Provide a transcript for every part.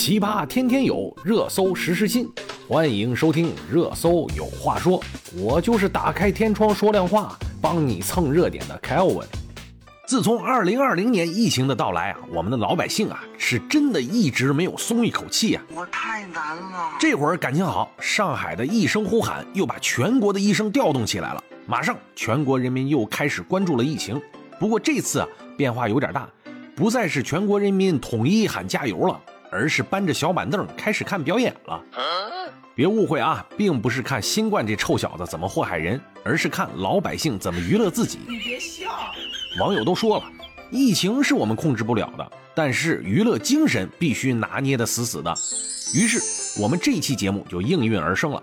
奇葩天天有，热搜时时新。欢迎收听《热搜有话说》，我就是打开天窗说亮话，帮你蹭热点的 Kelvin。自从2020年疫情的到来啊，我们的老百姓啊，是真的一直没有松一口气啊。我太难了。这会儿感情好，上海的一声呼喊又把全国的医生调动起来了，马上全国人民又开始关注了疫情。不过这次啊，变化有点大，不再是全国人民统一喊加油了。而是搬着小板凳开始看表演了。别误会啊，并不是看新冠这臭小子怎么祸害人，而是看老百姓怎么娱乐自己。你别笑。网友都说了，疫情是我们控制不了的，但是娱乐精神必须拿捏得死死的。于是我们这期节目就应运而生了。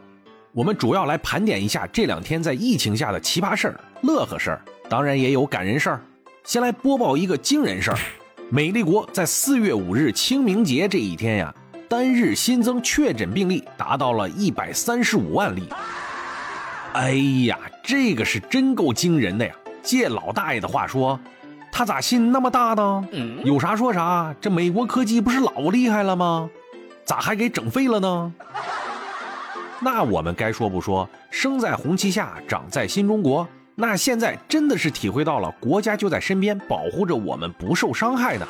我们主要来盘点一下这两天在疫情下的奇葩事儿、乐呵事儿，当然也有感人事儿。先来播报一个惊人事儿。美丽国在四月五日清明节这一天呀，单日新增确诊病例达到了一百三十五万例。哎呀，这个是真够惊人的呀！借老大爷的话说，他咋心那么大呢？有啥说啥，这美国科技不是老厉害了吗？咋还给整废了呢？那我们该说不说，生在红旗下，长在新中国。那现在真的是体会到了国家就在身边保护着我们不受伤害的。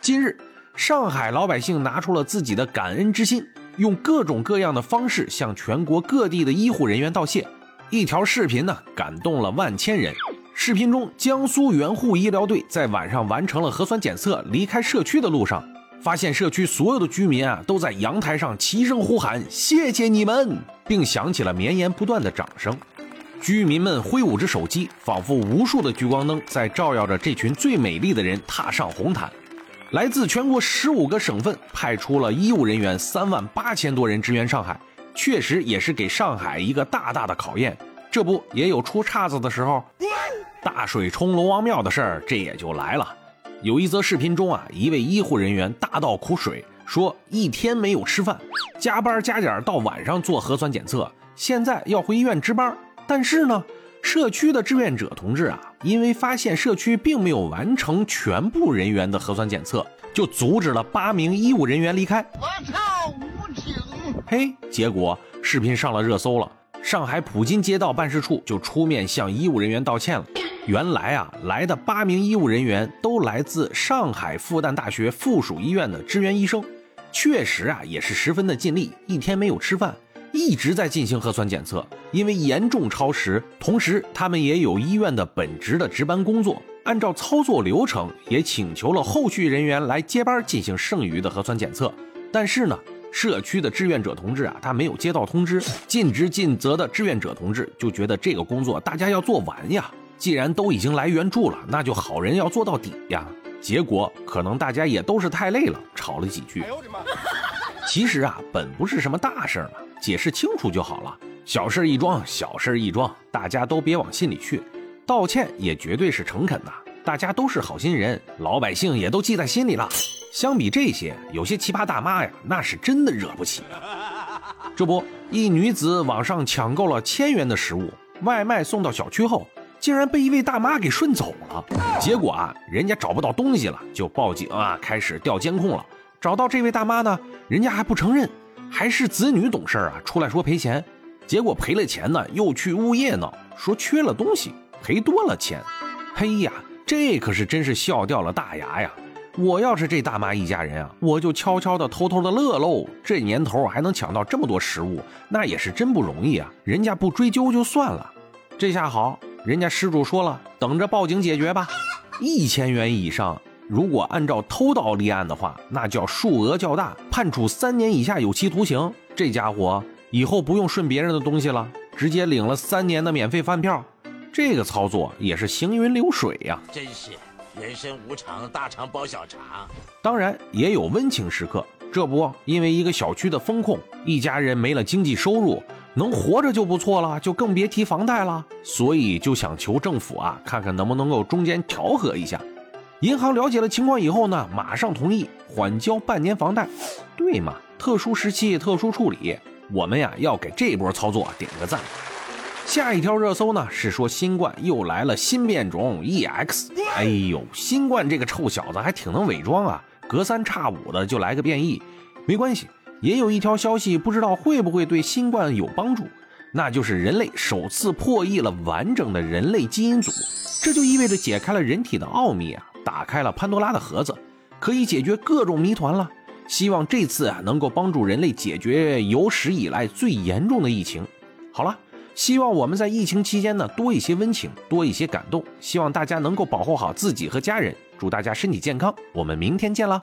今日，上海老百姓拿出了自己的感恩之心，用各种各样的方式向全国各地的医护人员道谢。一条视频呢，感动了万千人。视频中，江苏援沪医疗队在晚上完成了核酸检测，离开社区的路上，发现社区所有的居民啊，都在阳台上齐声呼喊：“谢谢你们！”并响起了绵延不断的掌声。居民们挥舞着手机，仿佛无数的聚光灯在照耀着这群最美丽的人踏上红毯。来自全国十五个省份派出了医务人员三万八千多人支援上海，确实也是给上海一个大大的考验。这不也有出岔子的时候？大水冲龙王庙的事儿，这也就来了。有一则视频中啊，一位医护人员大倒苦水，说一天没有吃饭，加班加点到晚上做核酸检测，现在要回医院值班。但是呢，社区的志愿者同志啊，因为发现社区并没有完成全部人员的核酸检测，就阻止了八名医务人员离开。我操，无情！嘿，结果视频上了热搜了，上海普金街道办事处就出面向医务人员道歉了。原来啊，来的八名医务人员都来自上海复旦大学附属医院的支援医生，确实啊，也是十分的尽力，一天没有吃饭。一直在进行核酸检测，因为严重超时，同时他们也有医院的本职的值班工作，按照操作流程，也请求了后续人员来接班进行剩余的核酸检测。但是呢，社区的志愿者同志啊，他没有接到通知，尽职尽责的志愿者同志就觉得这个工作大家要做完呀，既然都已经来援助了，那就好人要做到底呀。结果可能大家也都是太累了，吵了几句。其实啊，本不是什么大事嘛。解释清楚就好了，小事一桩，小事一桩，大家都别往心里去。道歉也绝对是诚恳的，大家都是好心人，老百姓也都记在心里了。相比这些，有些奇葩大妈呀，那是真的惹不起。这不，一女子网上抢购了千元的食物，外卖送到小区后，竟然被一位大妈给顺走了。结果啊，人家找不到东西了，就报警啊，开始调监控了。找到这位大妈呢，人家还不承认。还是子女懂事啊，出来说赔钱，结果赔了钱呢，又去物业闹，说缺了东西，赔多了钱。嘿呀，这可是真是笑掉了大牙呀！我要是这大妈一家人啊，我就悄悄的、偷偷的乐喽。这年头还能抢到这么多食物，那也是真不容易啊。人家不追究就算了，这下好，人家失主说了，等着报警解决吧。一千元以上。如果按照偷盗立案的话，那叫数额较大，判处三年以下有期徒刑。这家伙以后不用顺别人的东西了，直接领了三年的免费饭票。这个操作也是行云流水呀！真是人生无常，大肠包小肠。当然也有温情时刻，这不因为一个小区的风控，一家人没了经济收入，能活着就不错了，就更别提房贷了。所以就想求政府啊，看看能不能够中间调和一下。银行了解了情况以后呢，马上同意缓交半年房贷。对嘛，特殊时期特殊处理，我们呀要给这波操作点个赞。下一条热搜呢是说新冠又来了新变种 EX。哎呦，新冠这个臭小子还挺能伪装啊，隔三差五的就来个变异，没关系。也有一条消息，不知道会不会对新冠有帮助，那就是人类首次破译了完整的人类基因组，这就意味着解开了人体的奥秘啊，打开了潘多拉的盒子，可以解决各种谜团了。希望这次啊能够帮助人类解决有史以来最严重的疫情。好了，希望我们在疫情期间呢多一些温情，多一些感动。希望大家能够保护好自己和家人，祝大家身体健康。我们明天见了。